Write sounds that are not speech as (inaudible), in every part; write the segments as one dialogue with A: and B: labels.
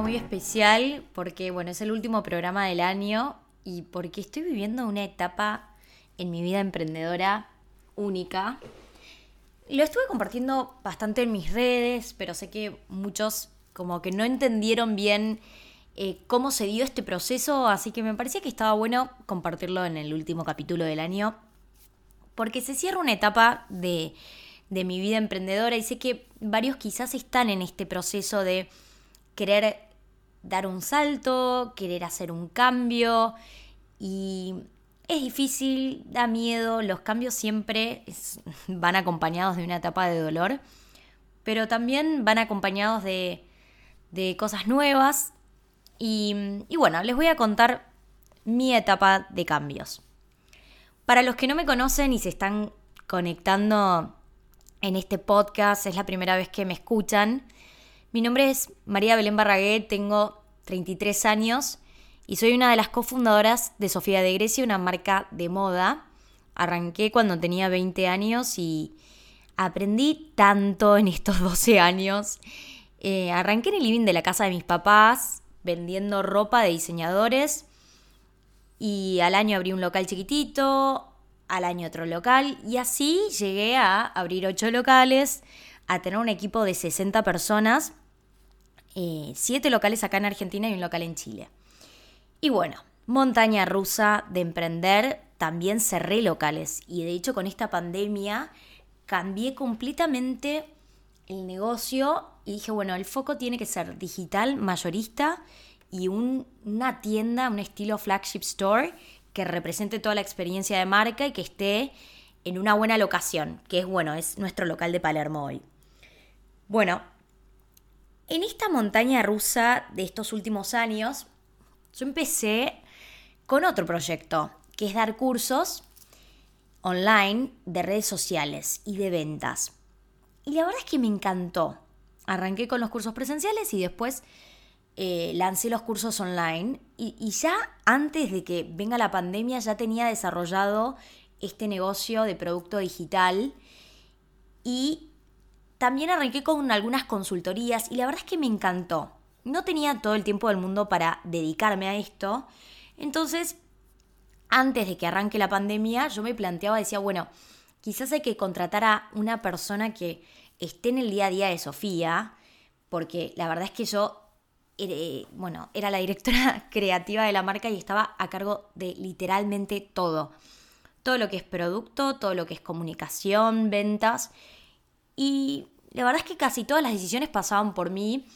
A: muy especial porque, bueno, es el último programa del año y porque estoy viviendo una etapa en mi vida emprendedora única. Lo estuve compartiendo bastante en mis redes, pero sé que muchos como que no entendieron bien eh, cómo se dio este proceso, así que me parecía que estaba bueno compartirlo en el último capítulo del año, porque se cierra una etapa de, de mi vida emprendedora y sé que varios quizás están en este proceso de querer dar un salto, querer hacer un cambio y es difícil, da miedo, los cambios siempre (laughs) van acompañados de una etapa de dolor, pero también van acompañados de, cosas nuevas y, y bueno, les voy a contar mi etapa de cambios. Para los que no me conocen y se están conectando en este podcast, es la primera vez que me escuchan. Mi nombre es María Belén Barragué, tengo 33 años y soy una de las cofundadoras de Sofía de Grecia, una marca de moda. Arranqué cuando tenía 20 años y aprendí tanto en estos 12 años. Eh, arranqué en el living de la casa de mis papás, vendiendo ropa de diseñadores. Y al año abrí un local chiquitito, al año otro local y así llegué a abrir ocho locales, a tener un equipo de 60 personas, eh, siete locales acá en Argentina y un local en Chile. Y bueno, montaña rusa de emprender, también cerré locales y de hecho con esta pandemia cambié completamente el negocio y dije, bueno, el foco tiene que ser digital, mayorista y una tienda, un estilo flagship store que represente toda la experiencia de marca y que esté en una buena locación, que es bueno, es nuestro local de Palermo hoy. Bueno, en esta montaña rusa de estos últimos años, yo empecé con otro proyecto, que es dar cursos online de redes sociales y de ventas. Y la verdad es que me encantó. Arranqué con los cursos presenciales y después eh, lancé los cursos online y, ya antes de que venga la pandemia ya tenía desarrollado este negocio de producto digital y también arranqué con algunas consultorías y la verdad es que me encantó. No tenía todo el tiempo del mundo para dedicarme a esto, entonces antes de que arranque la pandemia yo me planteaba, decía, bueno, quizás hay que contratar a una persona que esté en el día a día de Sofía, porque la verdad es que yo bueno, era la directora (laughs) creativa de la marca y estaba a cargo de literalmente todo. Todo lo que es producto, todo lo que es comunicación, ventas. Y la verdad es que casi todas las decisiones pasaban por mí.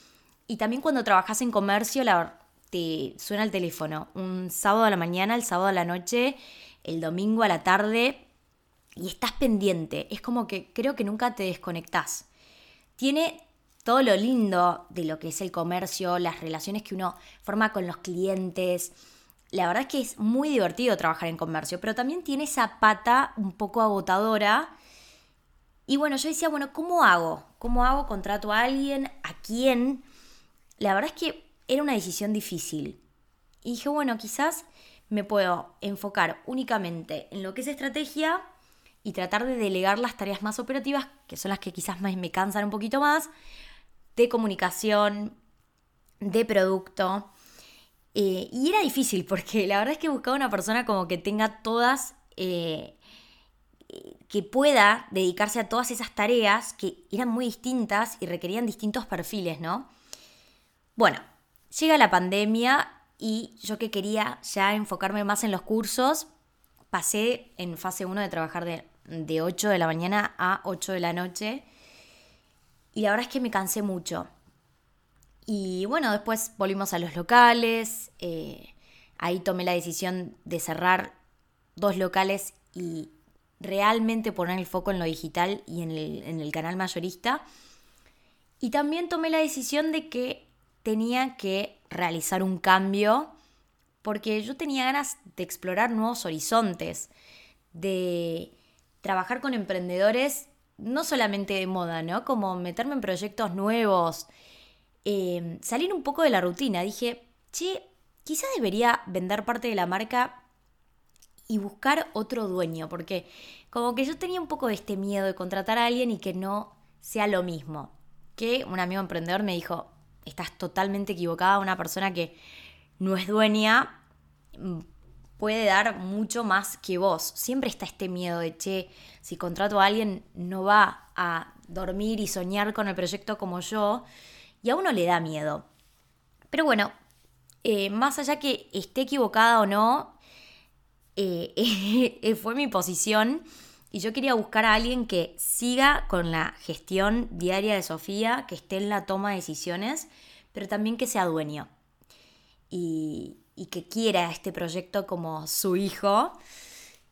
A: Y también cuando trabajas en comercio, la, te suena el teléfono. Un sábado a la mañana, el sábado a la noche, el domingo a la tarde. Y estás pendiente. Es como que creo que nunca te desconectás. Tiene todo lo lindo de lo que es el comercio, las relaciones que uno forma con los clientes. La verdad es que es muy divertido trabajar en comercio, pero también tiene esa pata un poco agotadora. Y bueno, yo decía, bueno, ¿cómo hago? ¿Cómo hago? ¿Contrato a alguien? ¿A quién? La verdad es que era una decisión difícil. Y dije, bueno, quizás me puedo enfocar únicamente en lo que es estrategia y tratar de delegar las tareas más operativas, que son las que quizás me cansan un poquito más, de comunicación, de producto. Eh, y era difícil (laughs) porque la verdad es que buscaba una persona como que tenga todas, eh, que pueda dedicarse a todas esas tareas que eran muy distintas y requerían distintos perfiles, ¿no? Bueno, llega la pandemia y yo que quería ya enfocarme más en los cursos, pasé en fase 1 de trabajar de, de 8 de la mañana a 8 de la noche y la verdad es que me cansé mucho. Y bueno, después volvimos a los locales. Eh, ahí tomé la decisión de cerrar dos locales y realmente poner el foco en lo digital y en el, en el canal mayorista. Y también tomé la decisión de que tenía que realizar un cambio porque yo tenía ganas de explorar nuevos horizontes, de trabajar con emprendedores no solamente de moda, ¿no? Como meterme en proyectos nuevos, em, salir un poco de la rutina. Dije, che, quizás debería vender parte de la marca y buscar otro dueño, porque como que yo tenía un poco de este miedo de contratar a alguien y que no sea lo mismo. Que un amigo emprendedor me dijo, estás totalmente equivocada. Una persona que no es dueña mm, puede dar mucho más que vos. Siempre está este miedo de, che, si contrato a alguien no va a dormir y soñar con el proyecto como yo. Y a uno le da miedo. Pero bueno, eh, más allá que esté equivocada o no, (laughs) eh, fue mi posición y yo quería buscar a alguien que siga con la gestión diaria de Sofía, que esté en la toma de decisiones, pero también que sea dueño. Y, y que quiera este proyecto como su hijo,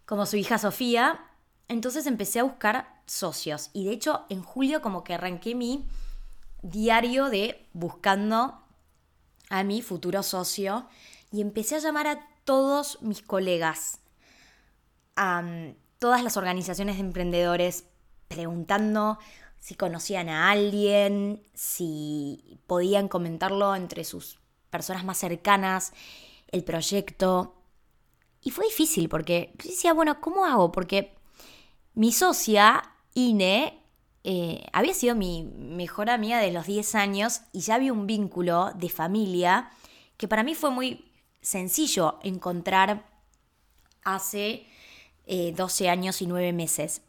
A: como su hija Sofía. Entonces empecé a buscar socios y de hecho en julio como que arranqué mi diario de buscando a mi futuro socio y empecé a llamar a todos mis colegas, todas las organizaciones de emprendedores, preguntando si conocían a alguien, si podían comentarlo entre sus personas más cercanas el proyecto. Y fue difícil porque yo decía, bueno, ¿cómo hago? Porque mi socia, Ine, eh, había sido mi mejor amiga de los 10 años y ya había un vínculo de familia que para mí fue muy sencillo encontrar hace 12 eh, años y 9 meses.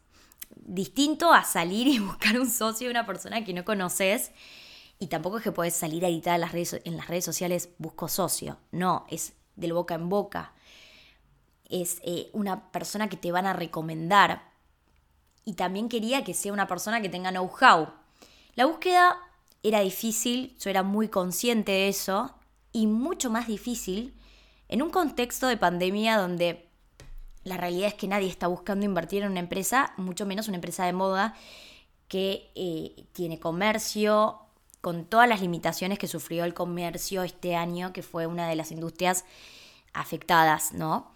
A: Distinto a salir y (laughs) buscar un socio de una persona que no conoces. Y tampoco es que puedes salir a editar en las redes, en las redes sociales busco socio. No, es del boca en boca. Es eh, una persona que te van a recomendar. Y también quería que sea una persona que tenga know-how. La búsqueda era difícil, yo era muy consciente de eso, y mucho más difícil en un contexto de pandemia donde la realidad es que nadie está buscando invertir en una empresa, mucho menos una empresa de moda que eh, tiene comercio, con todas las limitaciones que sufrió el comercio este año, que fue una de las industrias afectadas, ¿no?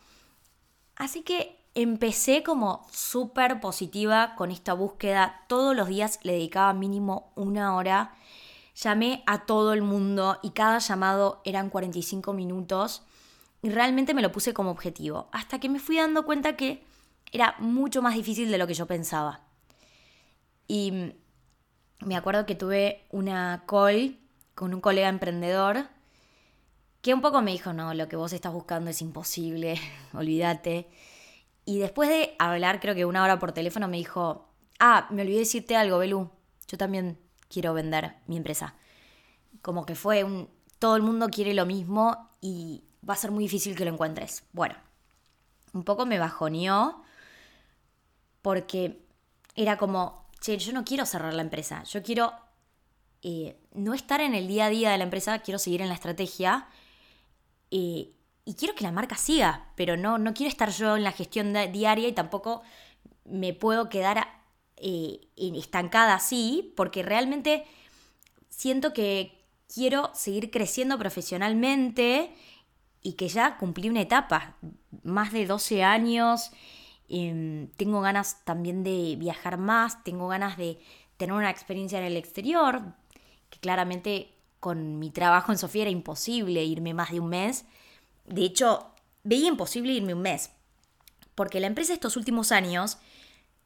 A: Así que empecé como súper positiva con esta búsqueda. Todos los días le dedicaba mínimo una hora. Llamé a todo el mundo y cada llamado eran 45 minutos. Y realmente me lo puse como objetivo. Hasta que me fui dando cuenta que era mucho más difícil de lo que yo pensaba. Y me acuerdo que tuve una call con un colega emprendedor que un poco me dijo, no, lo que vos estás buscando es imposible, (laughs) olvídate. Y después de hablar, creo que una hora por teléfono, me dijo, ah, me olvidé decirte algo, Belú, yo también quiero vender mi empresa. Como que fue un, todo el mundo quiere lo mismo y va a ser muy difícil que lo encuentres. Bueno, un poco me bajoneó porque era como, che, yo no quiero cerrar la empresa, yo quiero eh, no estar en el día a día de la empresa, quiero seguir en la estrategia eh, y quiero que la marca siga, pero no, no quiero estar yo en la gestión diaria y tampoco me puedo quedar eh, estancada así, porque realmente siento que quiero seguir creciendo profesionalmente y que ya cumplí una etapa, más de 12 años, Em, tengo ganas también de viajar más, tengo ganas de tener una experiencia en el exterior, que claramente con mi trabajo en Sofía era imposible irme más de un mes. De hecho, veía imposible irme un mes, porque la empresa estos últimos años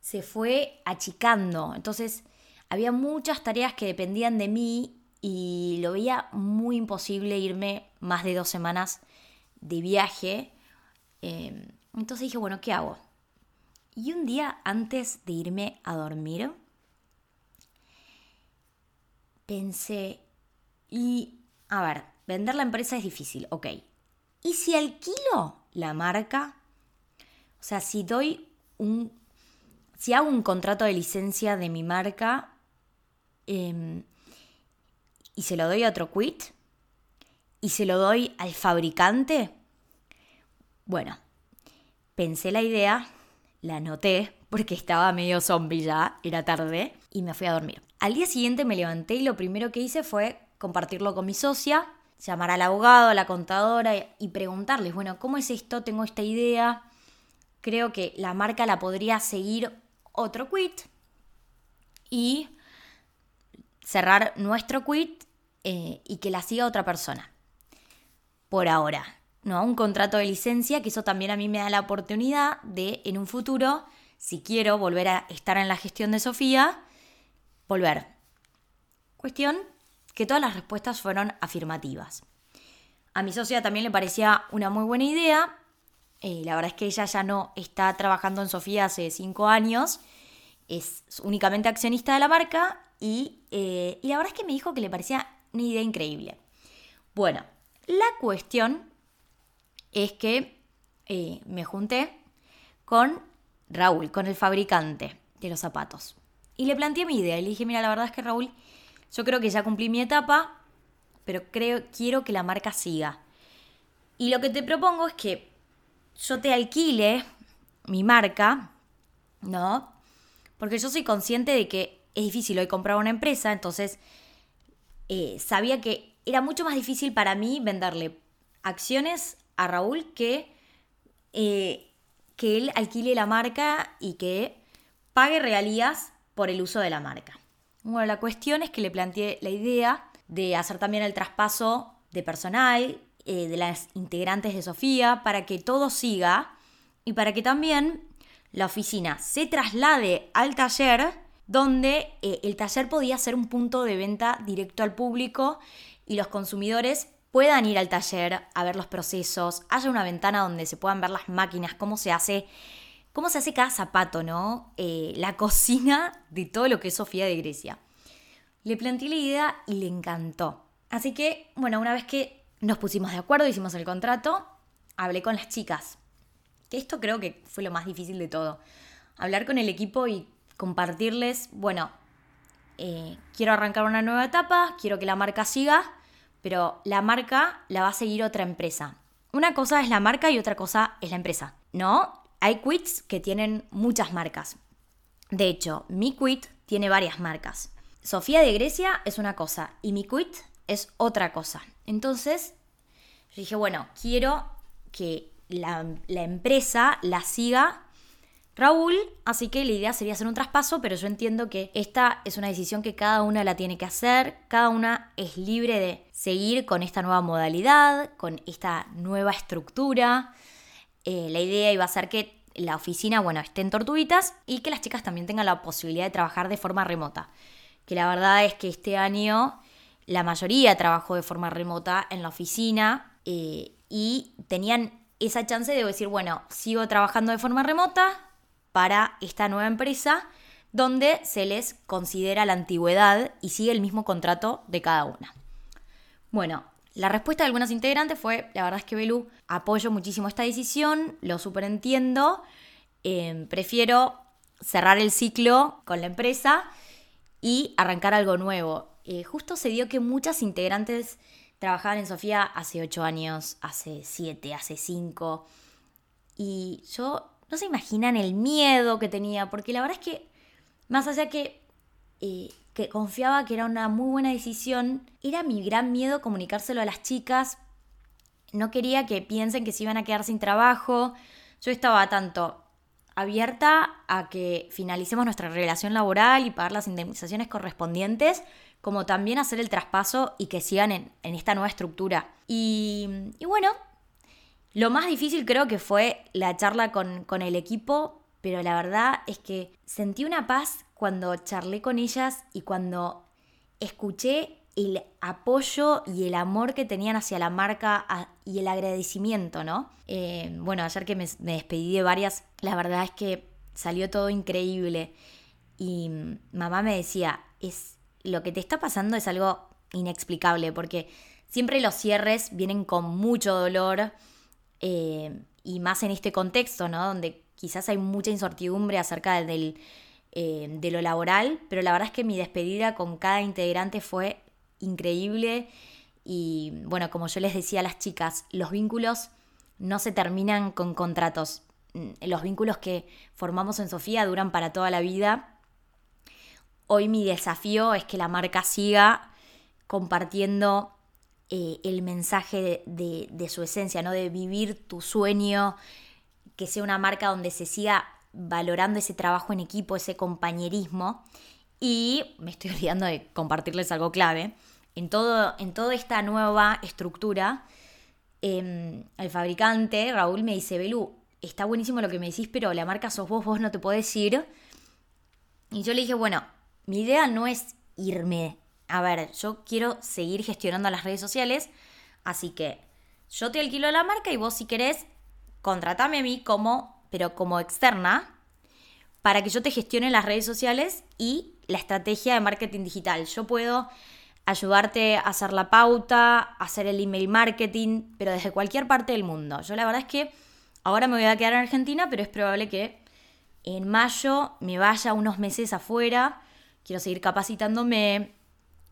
A: se fue achicando, entonces había muchas tareas que dependían de mí y lo veía muy imposible irme más de dos semanas de viaje. Em, entonces dije, bueno, ¿qué hago? Y un día antes de irme a dormir, pensé, y a ver, vender la empresa es difícil, ok. ¿Y si alquilo la marca? O sea, si doy un... Si hago un contrato de licencia de mi marca em, y se lo doy a otro quit y se lo doy al fabricante, bueno, pensé la idea la anoté porque estaba medio zombie ya, era tarde, y me fui a dormir. Al día siguiente me levanté y lo primero que hice fue compartirlo con mi socia, llamar al abogado, a la contadora y preguntarles, bueno, ¿cómo es esto? Tengo esta idea, creo que la marca la podría seguir otro quit y cerrar nuestro quit eh, y que la siga otra persona. Por ahora, ¿no? Un contrato de licencia, que eso también a mí me da la oportunidad de, en un futuro, si quiero volver a estar en la gestión de Sofía, volver. Cuestión que todas las respuestas fueron afirmativas. A mi socia también le parecía una muy buena idea. Eh, la verdad es que ella ya no está trabajando en Sofía hace cinco años, es únicamente accionista de la marca y, eh, y la verdad es que me dijo que le parecía una idea increíble. Bueno, la cuestión es que eh, me junté con Raúl, con el fabricante de los zapatos. Y le planteé mi idea le dije, mira, la verdad es que Raúl, yo creo que ya cumplí mi etapa, pero creo, quiero que la marca siga. Y lo que te propongo es que yo te alquile mi marca, ¿no? Porque yo soy consciente de que es difícil hoy comprar una empresa, entonces eh, sabía que era mucho más difícil para mí venderle acciones a Raúl que eh, que él alquile la marca y que pague regalías por el uso de la marca. Bueno, la cuestión es que le planteé la idea de hacer también el traspaso de personal, eh, de las integrantes de Sofía, para que todo siga y para que también la oficina se traslade al taller, donde eh, el taller podía ser un punto de venta directo al público y los consumidores puedan ir al taller a ver los procesos, haya una ventana donde se puedan ver las máquinas, cómo se hace, cómo se hace cada zapato, ¿no? Eh, la (laughs) cocina de todo lo que es Sofía de Grecia. Le planteé la idea y le encantó. Así que, bueno, una vez que nos pusimos de acuerdo, hicimos el contrato, hablé con las chicas. Que esto creo que fue lo más difícil de todo. Hablar con el equipo y compartirles, bueno, eh, quiero arrancar una nueva etapa, quiero que la marca siga, pero la marca la va a seguir otra empresa. Una cosa es la marca y otra cosa es la empresa, ¿no? Hay quits que tienen muchas marcas. De hecho, mi quit tiene varias marcas. Sofía de Grecia es una cosa y mi quit es otra cosa. Entonces, dije, bueno, quiero que la, la empresa la siga Raúl, así que la idea sería hacer un traspaso, pero yo entiendo que esta es una decisión que cada una la tiene que hacer, cada una es libre de seguir con esta nueva modalidad, con esta nueva estructura. Eh, la idea iba a ser que la oficina, bueno, esté en Tortuguitas y que las chicas también tengan la posibilidad de trabajar de forma remota. Que la verdad es que este año la mayoría trabajó de forma remota en la oficina eh, y tenían esa chance de decir, bueno, sigo trabajando de forma remota, para esta nueva empresa donde se les considera la antigüedad y sigue el mismo contrato de cada una. Bueno, la respuesta de algunas integrantes fue, la verdad es que Belu, apoyo muchísimo esta decisión, lo superentiendo, eh, prefiero cerrar el ciclo con la empresa y arrancar algo nuevo. Eh, justo se dio que muchas integrantes trabajaban en Sofía hace ocho años, hace siete, hace cinco, y yo no se imaginan el miedo que tenía, porque la verdad es que, más allá que, eh, que confiaba que era una muy buena decisión, era mi gran miedo comunicárselo a las chicas. No quería que piensen que se iban a quedar sin trabajo. Yo estaba tanto abierta a que finalicemos nuestra relación laboral y pagar las indemnizaciones correspondientes, como también hacer el traspaso y que sigan en, esta nueva estructura. Y, y bueno, lo más difícil creo que fue la charla con, el equipo, pero la verdad es que sentí una paz cuando charlé con ellas y cuando escuché el apoyo y el amor que tenían hacia la marca y el agradecimiento, ¿no? Eh, bueno, ayer que me, me, despedí de varias, la verdad es que salió todo increíble. Y mamá me decía, es lo que te está pasando es algo inexplicable, porque siempre los cierres vienen con mucho dolor, eh, y más en este contexto, ¿no? Donde quizás hay mucha incertidumbre acerca del, eh, de lo laboral, pero la verdad es que mi despedida con cada integrante fue increíble y bueno, como yo les decía a las chicas, los vínculos no se terminan con contratos. Mm, los vínculos que formamos en Sofía duran para toda la vida. Hoy mi desafío es que la marca siga compartiendo eh, el mensaje de, su esencia, ¿no? De vivir tu sueño, que sea una marca donde se siga valorando ese trabajo en equipo, ese compañerismo. Y me estoy (laughs) olvidando de compartirles algo clave. En, todo, en toda esta nueva estructura, em, el fabricante, Raúl, me dice, Belú, está buenísimo lo que me decís, pero la marca sos vos, vos no te podés ir. Y yo le dije, bueno, mi idea no es irme a ver, yo quiero seguir gestionando las redes sociales, así que yo te alquilo la marca y vos si querés, contratame a mí como, pero como externa, para que yo te gestione las redes sociales y la estrategia de marketing digital. Yo puedo ayudarte a hacer la pauta, hacer el email marketing, pero desde cualquier parte del mundo. Yo la verdad es que ahora me voy a quedar en Argentina, pero es probable que en mayo me vaya unos meses afuera. Quiero seguir capacitándome.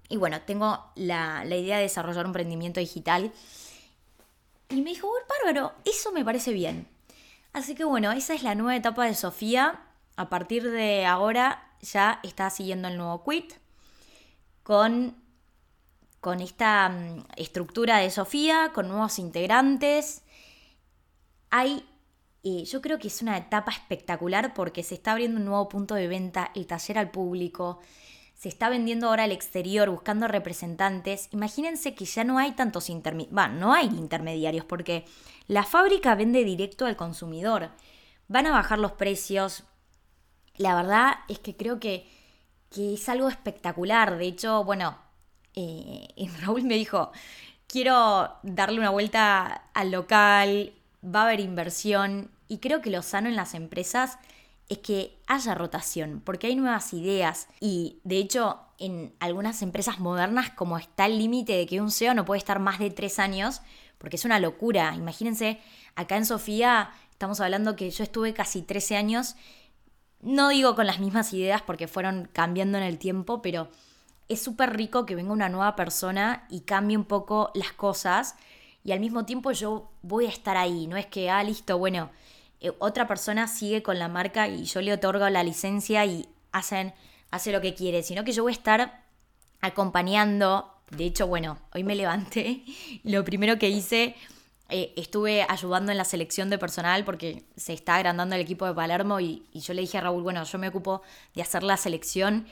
A: Y bueno, tengo la, idea de desarrollar un emprendimiento digital. Y me dijo, bárbaro, eso me parece bien. Así que bueno, esa es la nueva etapa de Sofía. A partir de ahora ya está siguiendo el nuevo quit con con esta mm, estructura de Sofía, con nuevos integrantes. Hay, yo creo que es una etapa espectacular porque se está abriendo un nuevo punto de venta, el taller al público, se está vendiendo ahora al exterior buscando representantes. Imagínense que ya no hay tantos intermediarios, no hay intermediarios porque la fábrica vende directo al consumidor. Van a bajar los precios. La verdad es que creo que, que es algo espectacular. De hecho, bueno, eh, (laughs) Raúl me dijo, quiero darle una vuelta al local, va a haber inversión y creo que lo sano en las empresas es que haya rotación, porque hay nuevas ideas y de hecho en algunas empresas modernas como está el límite de que un CEO no puede estar más de tres años, porque es una locura. Imagínense, acá en Sofía estamos hablando que yo estuve casi 13 años, no digo con las mismas ideas porque fueron cambiando en el tiempo, pero es súper rico que venga una nueva persona y cambie un poco las cosas y al mismo tiempo yo voy a estar ahí, no es que, ah, listo, bueno, eh, otra persona sigue con la marca y yo le otorgo la licencia y hacen, hace lo que quiere, sino que yo voy a estar acompañando. De hecho, bueno, hoy me levanté, lo primero que hice, eh, estuve ayudando en la selección de personal porque se está agrandando el equipo de Palermo y, yo le dije a Raúl, bueno, yo me ocupo de hacer la selección.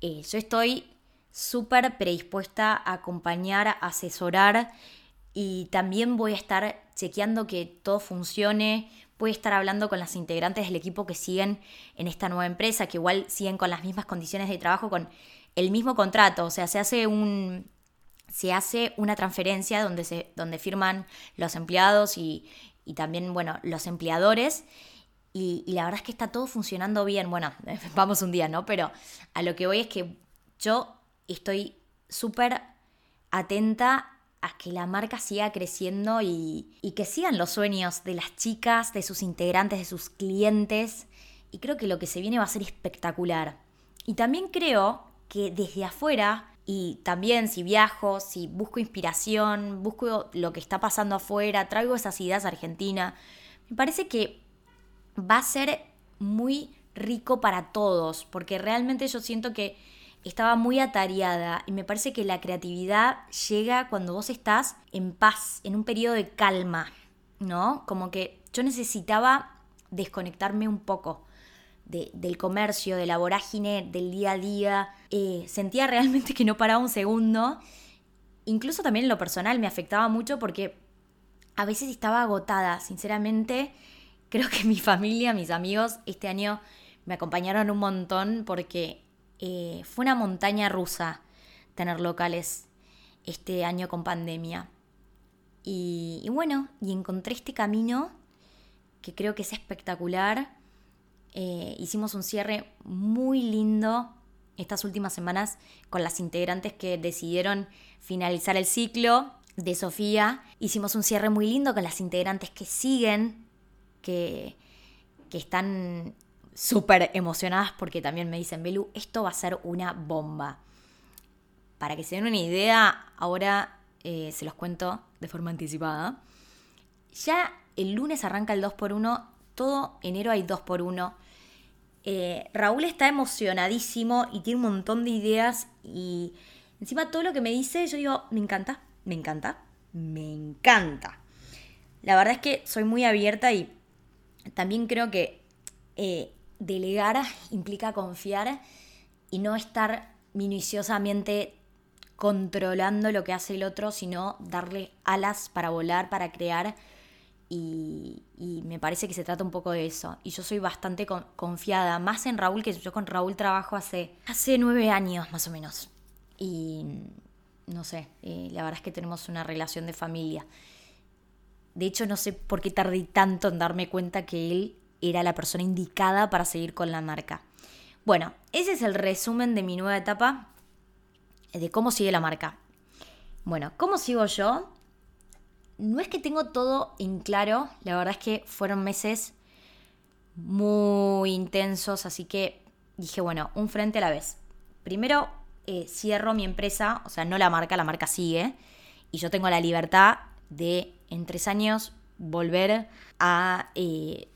A: Eh, yo estoy súper predispuesta a acompañar, a asesorar y también voy a estar chequeando que todo funcione. Voy a estar hablando con las integrantes del equipo que siguen en esta nueva empresa, que igual siguen con las mismas condiciones de trabajo, con el mismo contrato. O sea, se hace un. Se hace una transferencia donde, se, donde firman los empleados y, también, bueno, los empleadores. Y, y, la verdad es que está todo funcionando bien. Bueno, (laughs) vamos un día, ¿no? Pero a lo que voy es que yo estoy súper atenta a que la marca siga creciendo y, que sigan los sueños de las chicas, de sus integrantes, de sus clientes. Y creo que lo que se viene va a ser espectacular. Y también creo que desde afuera, y también si viajo, si busco inspiración, busco lo que está pasando afuera, traigo esas ideas a Argentina, me parece que va a ser muy rico para todos, porque realmente yo siento que estaba muy atareada y me parece que la creatividad llega cuando vos estás en paz, en un periodo de calma, ¿no? Como que yo necesitaba desconectarme un poco del comercio, de la vorágine, del día a día. Eh, sentía realmente que no paraba un segundo. Incluso también en lo personal me afectaba mucho porque a veces estaba agotada, sinceramente. Creo que mi familia, mis amigos, este año me acompañaron un montón porque eh, fue una montaña rusa tener locales este año con pandemia. Y, bueno, y encontré este camino que creo que es espectacular. Eh, hicimos un cierre muy lindo estas últimas semanas con las integrantes que decidieron finalizar el ciclo de Sofía. Hicimos un cierre muy lindo con las integrantes que siguen, que, que están súper emocionadas porque también me dicen, Belu, esto va a ser una bomba. Para que se den una idea, ahora eh, se los cuento de forma anticipada. Ya el lunes arranca el 2x1, todo enero hay 2x1. Eh, Raúl está emocionadísimo y tiene un montón de ideas y encima todo lo que me dice, yo digo, me encanta, me encanta, me encanta. La verdad es que soy muy abierta y también creo que eh, delegar implica confiar y no estar minuciosamente controlando lo que hace el otro, sino darle alas para volar, para crear. Y, me parece que se trata un poco de eso. Y yo soy bastante confiada, más en Raúl, que yo con Raúl trabajo hace, hace nueve años más o menos. y no sé, eh, la verdad es que tenemos una relación de familia. De hecho, no sé por qué tardé tanto en darme cuenta que él era la persona indicada para seguir con la marca. Bueno, ese es el resumen de mi nueva etapa, de cómo sigue la marca. Bueno, ¿cómo sigo yo? No es que tengo todo en claro, la verdad es que fueron meses muy intensos, así que dije, bueno, un frente a la vez. Primero eh, cierro mi empresa, o sea, no la marca, la marca sigue, y yo tengo la libertad de en tres años volver a eh,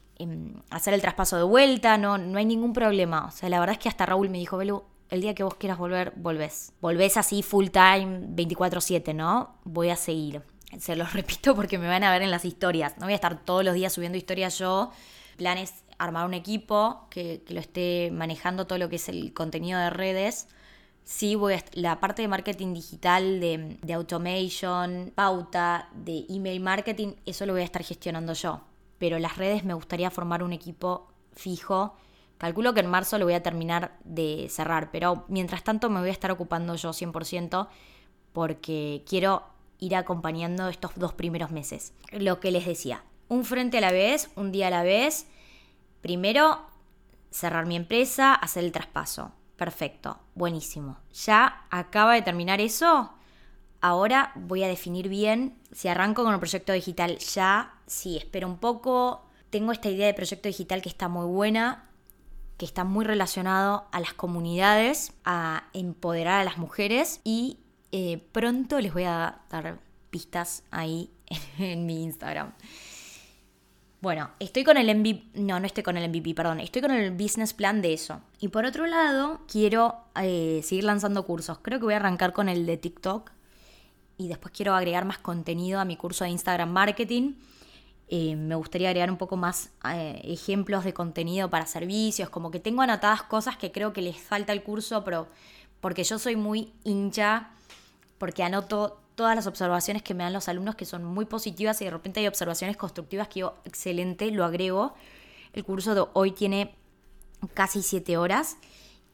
A: hacer el traspaso de vuelta, no, no hay ningún problema. O sea, la verdad es que hasta Raúl me dijo, Belu, el día que vos quieras volver, volvés. Volvés así full time, 24/7, ¿no? Voy a seguir. Se los (laughs) repito porque me van a ver en las historias. No voy a estar todos los días subiendo historias yo. Planes armar un equipo que, que lo esté manejando todo lo que es el contenido de redes Sí, voy a, la parte de marketing digital, de, de automation, pauta, de email marketing, eso lo voy a estar gestionando yo. Pero las redes me gustaría formar un equipo fijo. Calculo que en marzo lo voy a terminar de cerrar, pero mientras tanto me voy a estar ocupando yo 100% porque quiero ir acompañando estos dos primeros meses. Lo que les decía, un frente a la vez, un día a la vez. Primero, cerrar mi empresa, hacer el traspaso. Perfecto, buenísimo. Ya acaba de terminar eso. Ahora voy a definir bien si arranco con el proyecto digital ya, sí, espero un poco. Tengo esta idea de proyecto digital que está muy buena, que está muy relacionado a las comunidades, a empoderar a las mujeres y eh, pronto les voy a dar pistas ahí (laughs) en mi Instagram. Bueno, estoy con el MVP, no, no estoy con el MVP, perdón, estoy con el business plan de eso. Y por otro lado, quiero eh, seguir lanzando cursos. Creo que voy a arrancar con el de TikTok y después quiero agregar más contenido a mi curso de Instagram Marketing. Eh, me gustaría agregar un poco más eh, ejemplos de contenido para servicios, como que tengo anotadas cosas que creo que les falta el curso, pero porque yo soy muy hincha, porque anoto todas las observaciones que me dan los alumnos que son muy positivas y de repente hay observaciones constructivas que yo, excelente, lo agrego. El curso de hoy tiene casi siete horas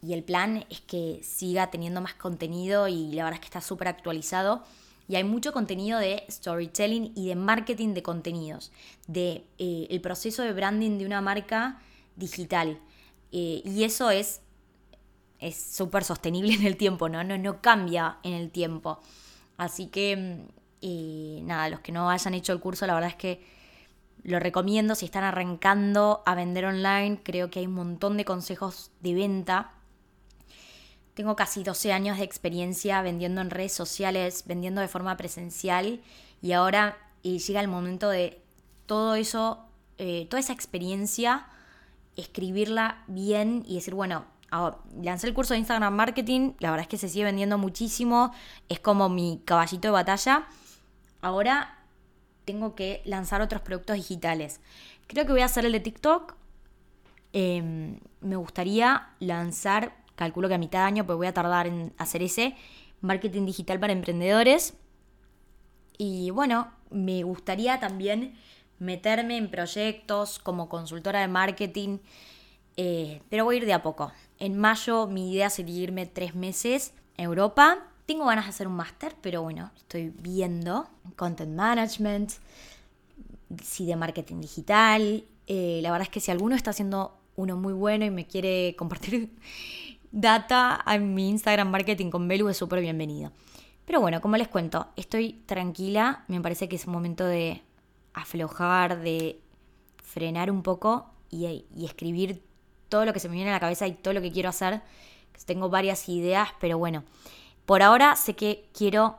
A: y el plan es que siga teniendo más contenido y la verdad es que está súper actualizado. Y hay mucho contenido de storytelling y de marketing de contenidos, de eh, el proceso de branding de una marca digital. Eh, y eso es es súper sostenible en el tiempo, ¿no? ¿no? No cambia en el tiempo. Así que, mm, nada, los que no hayan hecho el curso, la verdad es que lo recomiendo si están arrancando a vender online. Creo que hay un montón de consejos de venta. Tengo casi 12 años de experiencia vendiendo en redes sociales, vendiendo de forma presencial y ahora llega el momento de todo eso, eh, toda esa experiencia, escribirla bien y decir, bueno, Ahora, lancé el curso de Instagram Marketing, la verdad es que se sigue vendiendo muchísimo, es como mi caballito de batalla. Ahora tengo que lanzar otros productos digitales. Creo que voy a hacer el de TikTok. Em, me gustaría lanzar, calculo que a mitad de año, pues voy a tardar en hacer ese, marketing digital para emprendedores. Y bueno, me gustaría también meterme en proyectos como consultora de marketing, eh, pero voy a ir de a poco. En mayo mi idea sería irme tres meses a Europa. Tengo ganas de hacer un máster, pero bueno, estoy viendo content management, sí de marketing digital. Eh, la verdad es que si alguno está haciendo uno muy bueno y me quiere compartir data en mi Instagram Marketing con Belu es súper bienvenido. Pero bueno, como les cuento, estoy tranquila. Me parece que es un momento de aflojar, de frenar un poco y, y escribir todo lo que se me viene a la cabeza y todo lo que quiero hacer. Tengo varias ideas, pero bueno, por ahora sé que quiero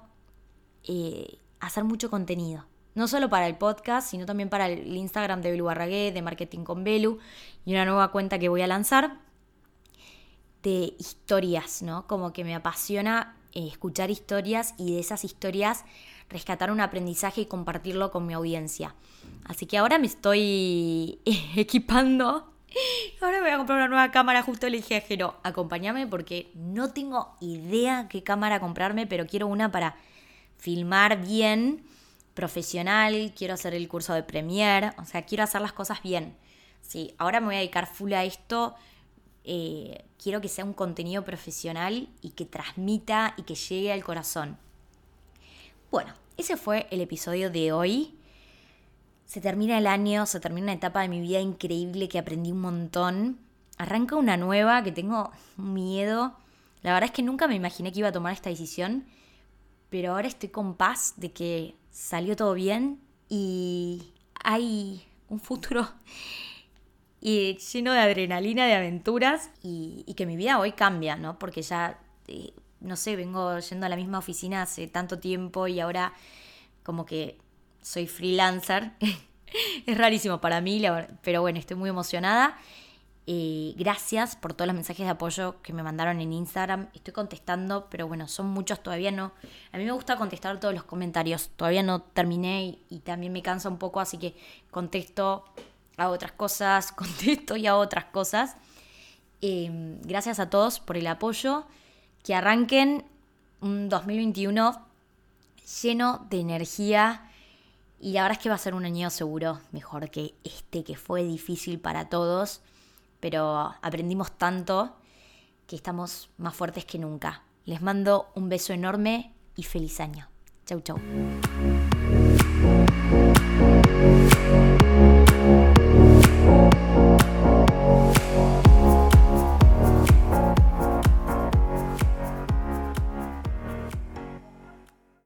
A: eh, hacer mucho contenido. No solo para el podcast, sino también para el Instagram de Belu Barragué, de Marketing con Belu, y una nueva cuenta que voy a lanzar de historias, ¿no? Como que me apasiona eh, escuchar historias y de esas historias rescatar un aprendizaje y compartirlo con mi audiencia. Así que ahora me estoy (laughs) equipando Ahora voy a comprar una nueva cámara. Justo le dije a Jero, acompáñame porque no tengo idea qué cámara comprarme, pero quiero una para filmar bien, profesional. Quiero hacer el curso de Premiere. O sea, quiero hacer las cosas bien. Sí, ahora me voy a dedicar full a esto. Eh, quiero que sea un contenido profesional y que transmita y que llegue al corazón. Bueno, ese fue el episodio de hoy. Se termina el año, se termina una etapa de mi vida increíble que aprendí un montón. Arranca una nueva que tengo miedo. La verdad es que nunca me imaginé que iba a tomar esta decisión, pero ahora estoy con paz de que salió todo bien y hay un futuro y lleno de adrenalina, de aventuras y, que mi vida hoy cambia, ¿no? Porque ya, eh, no sé, vengo yendo a la misma oficina hace tanto tiempo y ahora como que soy freelancer. (laughs) es rarísimo para mí, pero bueno, estoy muy emocionada. Eh, gracias por todos los mensajes de apoyo que me mandaron en Instagram. Estoy contestando, pero bueno, son muchos, todavía no. A mí me gusta contestar todos los comentarios. Todavía no terminé y también me cansa un poco, así que contesto a otras cosas, (laughs) contesto y a otras cosas. Em, gracias a todos por el apoyo. Que arranquen un 2021 lleno de energía. Y la verdad es que va a ser un año seguro mejor que este, que fue difícil para todos. Pero aprendimos tanto que estamos más fuertes que nunca. Les mando un beso enorme y feliz año. Chau, chau.